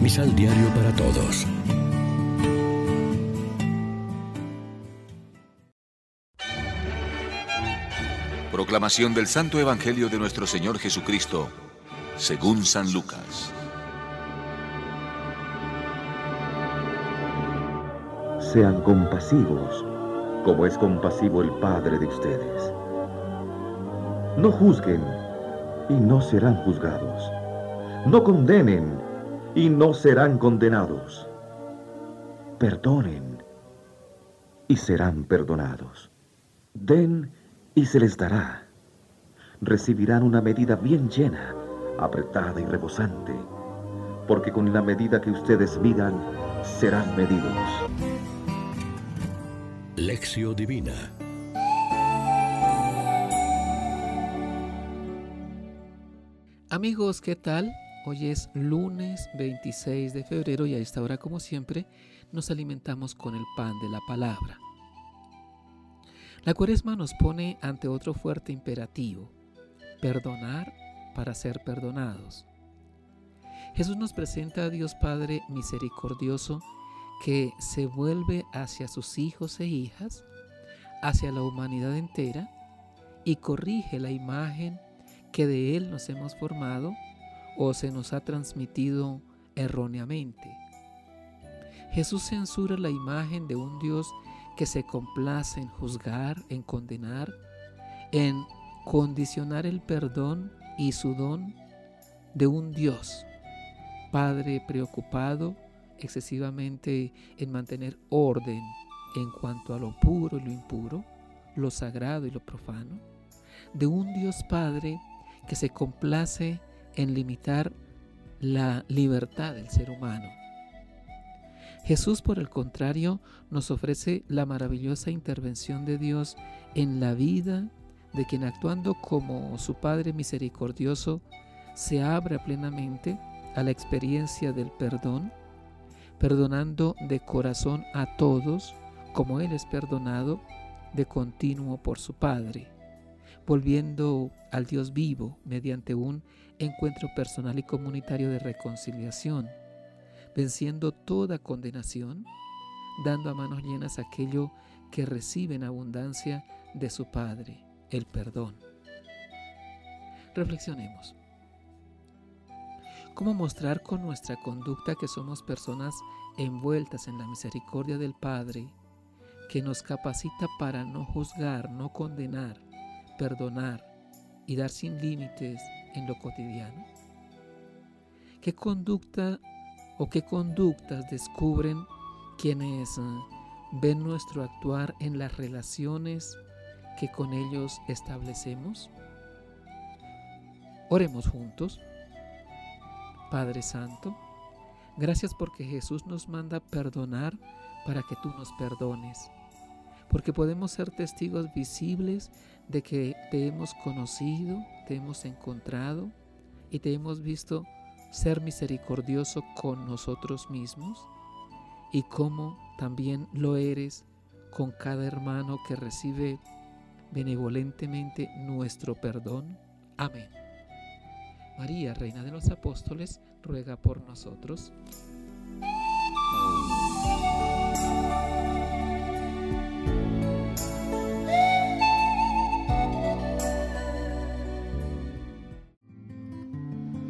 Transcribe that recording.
Misal Diario para Todos. Proclamación del Santo Evangelio de nuestro Señor Jesucristo, según San Lucas. Sean compasivos, como es compasivo el Padre de ustedes. No juzguen y no serán juzgados. No condenen y no serán condenados. Perdonen y serán perdonados. Den y se les dará. Recibirán una medida bien llena, apretada y rebosante, porque con la medida que ustedes midan, serán medidos. Lección Divina Amigos, ¿qué tal? Hoy es lunes 26 de febrero y a esta hora, como siempre, nos alimentamos con el pan de la palabra. La cuaresma nos pone ante otro fuerte imperativo, perdonar para ser perdonados. Jesús nos presenta a Dios Padre misericordioso que se vuelve hacia sus hijos e hijas, hacia la humanidad entera, y corrige la imagen que de Él nos hemos formado o se nos ha transmitido erróneamente. Jesús censura la imagen de un Dios que se complace en juzgar, en condenar, en condicionar el perdón y su don de un Dios, Padre preocupado excesivamente en mantener orden en cuanto a lo puro y lo impuro, lo sagrado y lo profano, de un Dios Padre que se complace en limitar la libertad del ser humano. Jesús, por el contrario, nos ofrece la maravillosa intervención de Dios en la vida de quien actuando como su Padre misericordioso se abre plenamente a la experiencia del perdón, perdonando de corazón a todos como Él es perdonado de continuo por su Padre, volviendo al Dios vivo mediante un encuentro personal y comunitario de reconciliación, venciendo toda condenación, dando a manos llenas aquello que recibe en abundancia de su Padre, el perdón. Reflexionemos. ¿Cómo mostrar con nuestra conducta que somos personas envueltas en la misericordia del Padre, que nos capacita para no juzgar, no condenar, perdonar y dar sin límites en lo cotidiano? ¿Qué conducta o qué conductas descubren quienes eh, ven nuestro actuar en las relaciones que con ellos establecemos? Oremos juntos. Padre Santo, gracias porque Jesús nos manda perdonar para que tú nos perdones, porque podemos ser testigos visibles de que te hemos conocido, te hemos encontrado y te hemos visto ser misericordioso con nosotros mismos y como también lo eres con cada hermano que recibe benevolentemente nuestro perdón. Amén. María, Reina de los Apóstoles, ruega por nosotros.